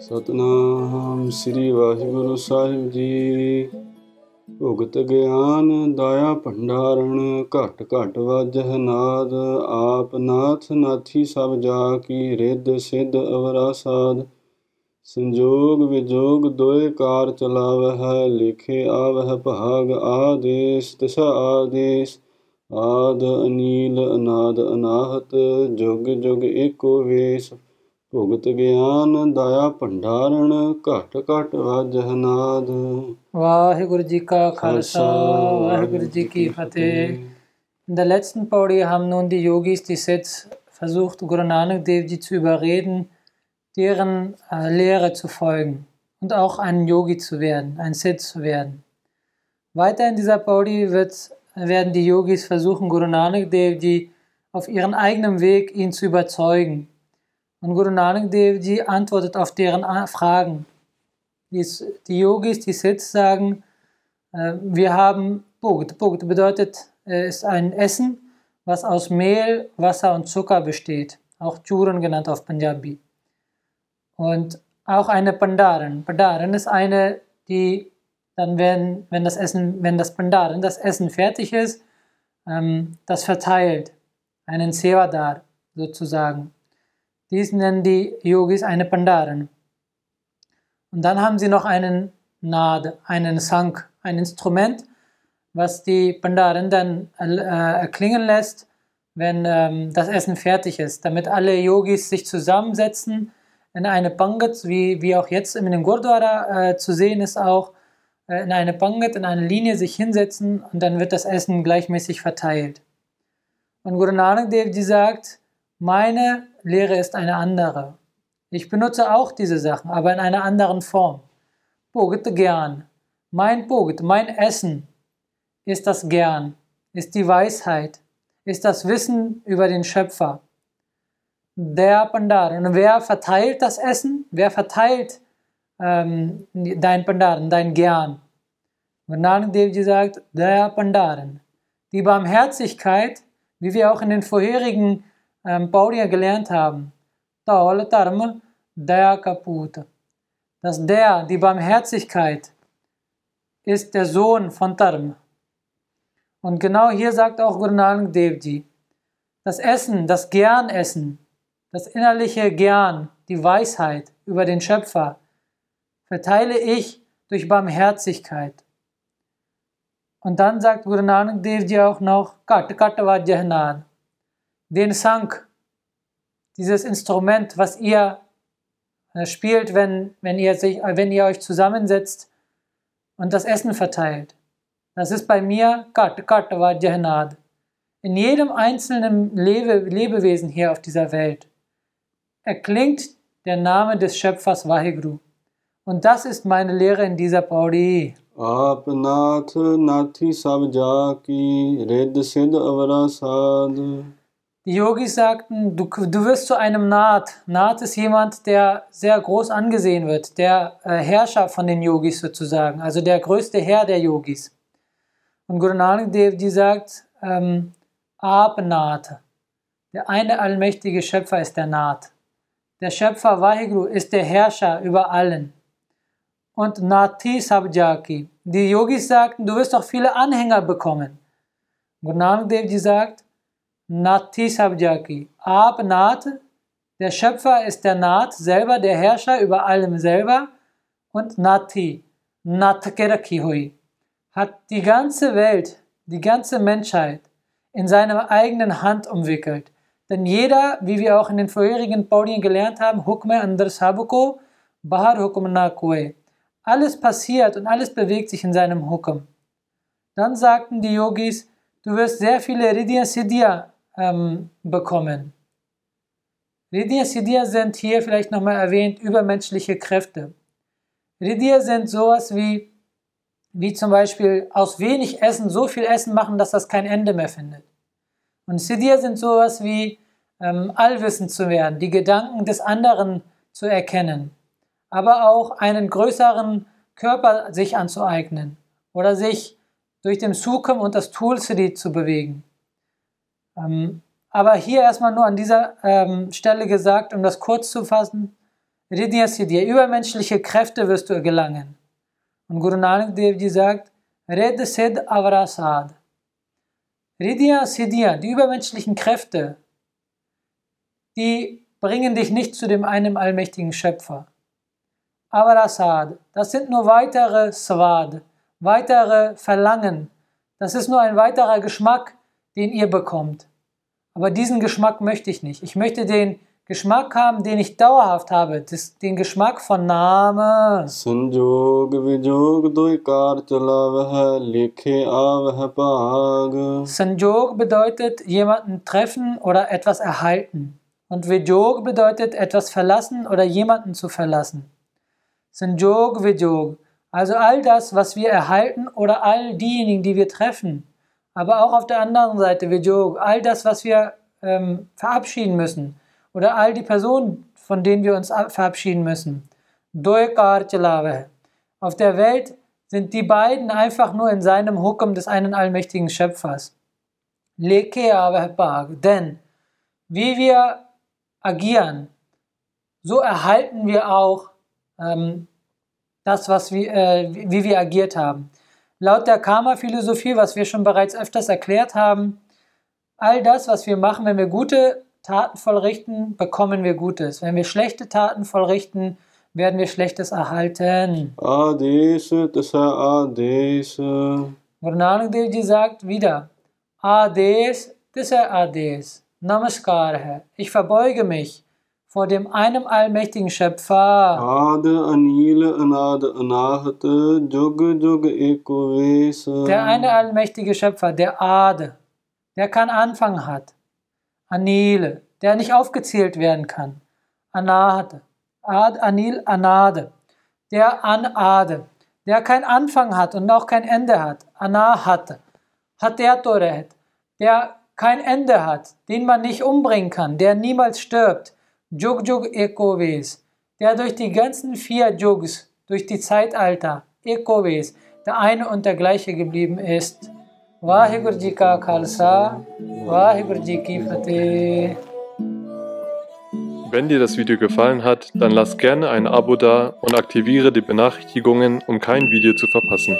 ਸਤਨਾਮ ਸ੍ਰੀ ਵਾਹਿਗੁਰੂ ਸਾਹਿਬ ਜੀ। ਭੁਗਤ ਗਿਆਨ ਦਾਇਆ ਭੰਡਾਰਣ, ਘਟ ਘਟ ਵਾਜਹ ਨਾਦ ਆਪ ਨਾਥ ਨਾਥੀ ਸਭ ਜਾ ਕੀ, ਰਿੱਧ ਸਿੱਧ ਅਵਰਾ ਸਾਧ। ਸੰਜੋਗ ਵਿਜੋਗ ਦੋਏ ਕਾਰ ਚਲਾਵਹਿ ਲਿਖੇ ਆਵਹਿ ਭਾਗ ਆਦੇਸ ਤਿਸਾ ਆਦੇਸ। ਆਦ ਅਨੀਲ ਅਨਾਦ ਅਨਾਹਤ ਜੁਗ ਜੁਗ ਏਕੋ ਵੇਸ। ਭੁਗਤ ਗਿਆਨ ਦਾਇਆ ਭੰਡਾਰਣ ਘਟ ਘਟ ਵਾਜਹ ਨਾਦ। ਵਾਹਿਗੁਰੂ ਜੀ ਕਾ ਖਾਲਸਾ ਵਾਹਿਗੁਰੂ ਜੀ ਕੀ ਫਤਿਹ। In der letzten Paudi haben nun die Yogis, die Sets, versucht, Guru Nanak Dev Ji zu überreden, deren äh, Lehre zu folgen und auch ein Yogi zu werden, ein Set zu werden. Weiter in dieser Paudi wird, werden die Yogis versuchen, Guru Nanak Dev auf ihren eigenen Weg ihn zu überzeugen, und Guru Nanak Dev antwortet auf deren Fragen. Die, die Yogis, die Siths sagen, äh, wir haben Bhugt. Bhugt bedeutet, äh, ist ein Essen, was aus Mehl, Wasser und Zucker besteht. Auch Churan genannt auf Punjabi. Und auch eine Pandaren. Pandaren ist eine, die dann, wenn, wenn das Essen, wenn das Pandaren, das Essen fertig ist, ähm, das verteilt. Einen Sevadar sozusagen. Dies nennen die Yogis eine Pandaren. Und dann haben sie noch einen Nad, einen Sank, ein Instrument, was die Pandaren dann äh, erklingen lässt, wenn ähm, das Essen fertig ist, damit alle Yogis sich zusammensetzen in eine Pangat, wie, wie auch jetzt in dem Gurdwara äh, zu sehen ist auch, äh, in eine Pangat, in eine Linie sich hinsetzen und dann wird das Essen gleichmäßig verteilt. Und Guru Nanak Dev Ji sagt, meine Lehre ist eine andere. Ich benutze auch diese Sachen, aber in einer anderen Form. Bogete gern. Mein Boget, mein Essen ist das Gern, ist die Weisheit, ist das Wissen über den Schöpfer. Der Pandar. Und wer verteilt das Essen? Wer verteilt ähm, dein Pandaren, dein Gern? Und Nanak Devji sagt, der Pandaren. Die Barmherzigkeit, wie wir auch in den vorherigen ähm, Paudia gelernt haben. Taol Tarm Daya Kaput. Dass der, die Barmherzigkeit, ist der Sohn von Tarm. Und genau hier sagt auch Guru Nanak Dev Ji, das Essen, das Gernessen, das innerliche Gern, die Weisheit über den Schöpfer, verteile ich durch Barmherzigkeit. Und dann sagt Guru Nanak Dev Ji auch noch, Kat Kat Vajjahnad, den Sank, dieses Instrument, was ihr äh, spielt, wenn, wenn, ihr sich, wenn ihr euch zusammensetzt und das Essen verteilt. Das ist bei mir Kat, Kat Vajjahnad. In jedem einzelnen Lebe, Lebewesen hier auf dieser Welt erklingt der Name des Schöpfers Vaheguru. Und das ist meine Lehre in dieser Paudi. Apnath Nathi Sabjaki Red Siddh Avarasad. Die Yogis sagten, du, du wirst zu einem Naht. Naht ist jemand, der sehr groß angesehen wird, der äh, Herrscher von den Yogis sozusagen, also der größte Herr der Yogis. Und Guru Nanak Dev, die sagt, ähm, Abnath, der eine allmächtige Schöpfer ist der Naht. Der Schöpfer Vaheguru ist der Herrscher über allen. Und Nati Sabjaki. Die Yogis sagten, du wirst auch viele Anhänger bekommen. Guru Nanak Dev Ji sagt, Nati Sabjaki. Ab Nath, der Schöpfer ist der Nath selber, der Herrscher über allem selber. Und Nati, Natkerakhi Hui, hat die ganze Welt, die ganze Menschheit in seiner eigenen Hand umwickelt. Denn jeder, wie wir auch in den vorherigen Paudien gelernt haben, Hukme andar sabuko, bahar hukum na kue. Alles passiert und alles bewegt sich in seinem Hukum. Dann sagten die Yogis, du wirst sehr viele Ridya Siddhya ähm, bekommen. Ridya Siddhya sind hier vielleicht nochmal erwähnt übermenschliche Kräfte. Ridya sind sowas wie, wie zum Beispiel aus wenig Essen so viel Essen machen, dass das kein Ende mehr findet. Und Siddhya sind sowas wie ähm, allwissend zu werden, die Gedanken des anderen zu erkennen, aber auch einen größeren Körper sich anzueignen oder sich durch den Sukham und das Tulsri zu bewegen. Ähm, aber hier erstmal nur an dieser ähm, Stelle gesagt, um das kurz zu fassen, Ridya Siddhya, übermenschliche Kräfte wirst du gelangen. Und Guru Nanak Dev Ji sagt, Red Siddh Avrasad. Ridya Siddhya, die übermenschlichen Kräfte, die bringen dich nicht zu dem einen allmächtigen Schöpfer. Avrasad, das sind nur weitere Swad, weitere Verlangen. Das ist nur ein weiterer Geschmack, den ihr bekommt. Aber diesen Geschmack möchte ich nicht. Ich möchte den Geschmack haben, den ich dauerhaft habe, das, den Geschmack von Name. Sanjog Vijog Duikar Chalavah Likhe Avah Pag. Sanjog bedeutet jemanden treffen oder etwas erhalten. Und Vijog bedeutet etwas verlassen oder jemanden zu verlassen. Sanjog Vijog. Also all das, was wir erhalten oder all diejenigen, die wir treffen. Aber auch auf der anderen Seite Vijog. All das, was wir ähm, verabschieden müssen oder all die Personen, von denen wir uns verabschieden müssen. Auf der Welt sind die beiden einfach nur in seinem Hukum des einen allmächtigen Schöpfers. Denn wie wir agieren, so erhalten wir auch ähm, das, was wir, äh, wie wir agiert haben. Laut der Karma-Philosophie, was wir schon bereits öfters erklärt haben, all das, was wir machen, wenn wir gute Taten vollrichten, bekommen wir Gutes. Wenn wir schlechte Taten vollrichten, werden wir Schlechtes erhalten. Adese, das Adese. Guru Dev Ji sagt wieder, Ades, das Ades, Namaskar, Herr. Ich verbeuge mich vor dem einem allmächtigen Schöpfer. Ade, anile, anade, anahate, jugge, jugge, Der eine allmächtige Schöpfer, der Ade, der keinen Anfang hat, Anile, der nicht aufgezählt werden kann. Anade, Ad, Anil, Anade, der Anade, der keinen Anfang hat und auch kein Ende hat. Anahat, hat der kein Ende hat, den man nicht umbringen kann, der niemals stirbt. Jug Jug Ekoves, der durch die ganzen vier Jugs, durch die Zeitalter, Ekoves, der eine und der gleiche geblieben ist. Waheguru ਜੀ ਕਾ ਖਾਲਸਾ ਵਾਹਿਗੁਰੂ ਜੀ ਕੀ ਫਤਿਹ Wenn dir das Video gefallen hat, dann lass gerne ein Abo da und aktiviere die Benachrichtigungen, um kein Video zu verpassen.